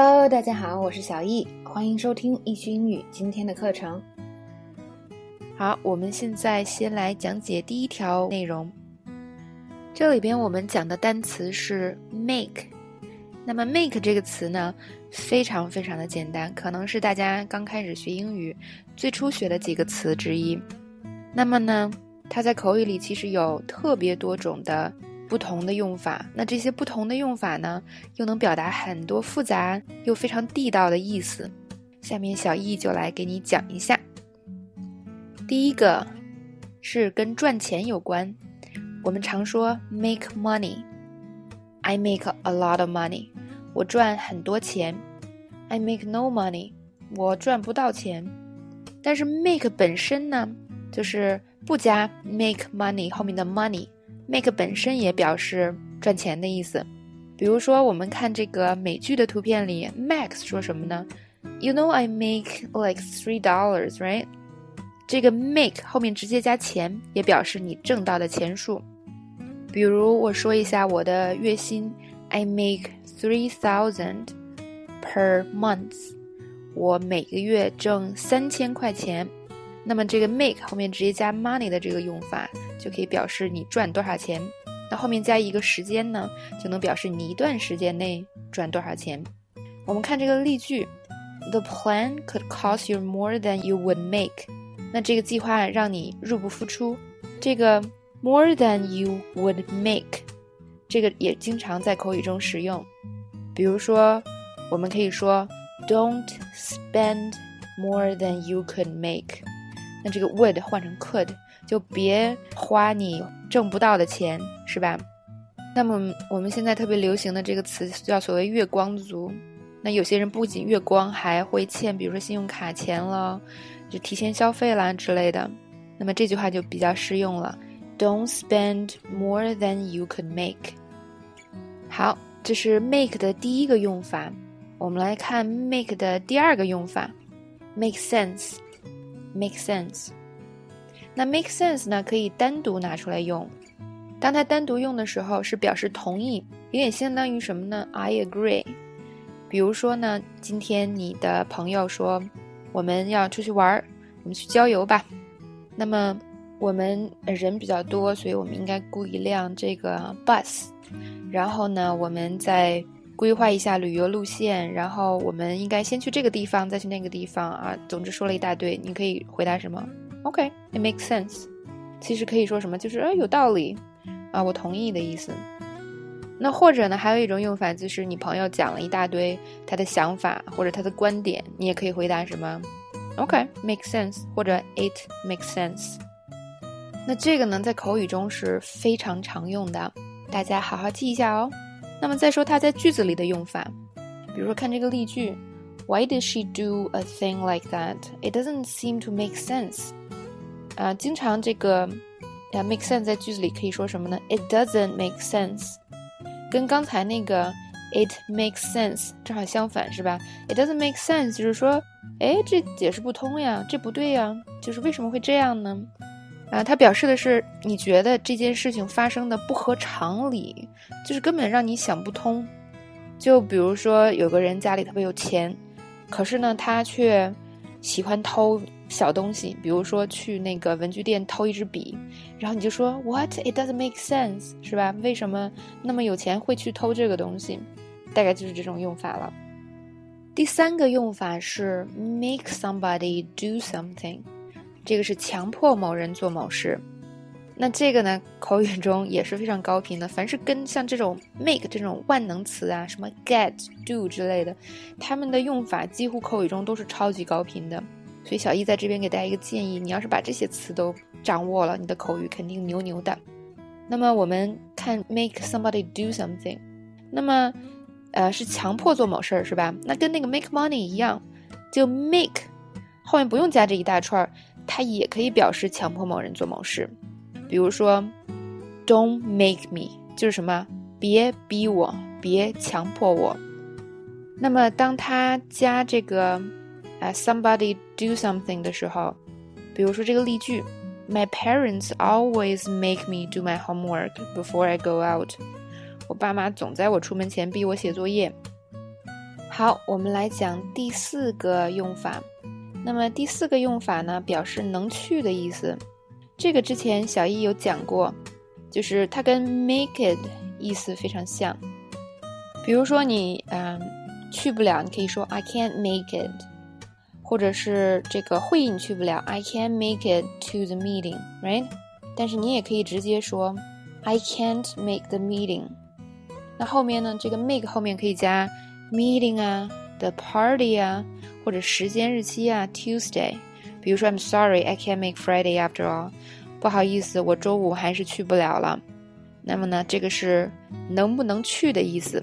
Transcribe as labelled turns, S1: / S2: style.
S1: Hello，大家好，我是小易，欢迎收听易学英语今天的课程。
S2: 好，我们现在先来讲解第一条内容。这里边我们讲的单词是 make。那么 make 这个词呢，非常非常的简单，可能是大家刚开始学英语最初学的几个词之一。那么呢，它在口语里其实有特别多种的。不同的用法，那这些不同的用法呢，又能表达很多复杂又非常地道的意思。下面小易就来给你讲一下。第一个是跟赚钱有关，我们常说 make money，I make a lot of money，我赚很多钱。I make no money，我赚不到钱。但是 make 本身呢，就是不加 make money 后面的 money。Make 本身也表示赚钱的意思，比如说我们看这个美剧的图片里，Max 说什么呢？You know I make like three dollars, right？这个 make 后面直接加钱，也表示你挣到的钱数。比如我说一下我的月薪，I make three thousand per month，我每个月挣三千块钱。那么这个 make 后面直接加 money 的这个用法。就可以表示你赚多少钱，那后面加一个时间呢，就能表示你一段时间内赚多少钱。我们看这个例句，The plan could cost you more than you would make。那这个计划让你入不敷出。这个 more than you would make，这个也经常在口语中使用。比如说，我们可以说 Don't spend more than you could make。那这个 would 换成 could。就别花你挣不到的钱，是吧？那么我们现在特别流行的这个词叫所谓“月光族”。那有些人不仅月光，还会欠，比如说信用卡钱了，就提前消费啦之类的。那么这句话就比较适用了：Don't spend more than you could make。好，这是 make 的第一个用法。我们来看 make 的第二个用法：make make sense。那 make sense 呢？可以单独拿出来用。当它单独用的时候，是表示同意，有点相当于什么呢？I agree。比如说呢，今天你的朋友说我们要出去玩儿，我们去郊游吧。那么我们人比较多，所以我们应该雇一辆这个 bus。然后呢，我们在规划一下旅游路线。然后我们应该先去这个地方，再去那个地方啊。总之说了一大堆，你可以回答什么？OK，it makes sense。其实可以说什么，就是呃有道理啊，我同意的意思。那或者呢，还有一种用法，就是你朋友讲了一大堆他的想法或者他的观点，你也可以回答什么，OK，make sense，或者 it makes sense。那这个呢，在口语中是非常常用的，大家好好记一下哦。那么再说它在句子里的用法，比如说看这个例句，Why did she do a thing like that? It doesn't seem to make sense. 啊，经常这个啊 make sense 在句子里可以说什么呢？It doesn't make sense，跟刚才那个 it makes sense 正好相反，是吧？It doesn't make sense 就是说，哎，这解释不通呀，这不对呀，就是为什么会这样呢？啊，它表示的是你觉得这件事情发生的不合常理，就是根本让你想不通。就比如说有个人家里特别有钱，可是呢，他却喜欢偷。小东西，比如说去那个文具店偷一支笔，然后你就说 What? It doesn't make sense，是吧？为什么那么有钱会去偷这个东西？大概就是这种用法了。第三个用法是 make somebody do something，这个是强迫某人做某事。那这个呢，口语中也是非常高频的。凡是跟像这种 make 这种万能词啊，什么 get、do 之类的，他们的用法几乎口语中都是超级高频的。所以小易在这边给大家一个建议：你要是把这些词都掌握了，你的口语肯定牛牛的。那么我们看 make somebody do something，那么呃是强迫做某事儿是吧？那跟那个 make money 一样，就 make 后面不用加这一大串儿，它也可以表示强迫某人做某事。比如说 don't make me 就是什么？别逼我，别强迫我。那么当他加这个。啊，somebody do something 的时候，比如说这个例句，My parents always make me do my homework before I go out。我爸妈总在我出门前逼我写作业。好，我们来讲第四个用法。那么第四个用法呢，表示能去的意思。这个之前小易有讲过，就是它跟 make it 意思非常像。比如说你嗯去不了，你可以说 I can't make it，或者是这个会议你去不了，I can't make it to the meeting，right？但是你也可以直接说 I can't make the meeting。那后面呢，这个 make 后面可以加 meeting 啊，the party 啊。或者时间日期啊，Tuesday，比如说 I'm sorry I can't make Friday after all，不好意思，我周五还是去不了了。那么呢，这个是能不能去的意思。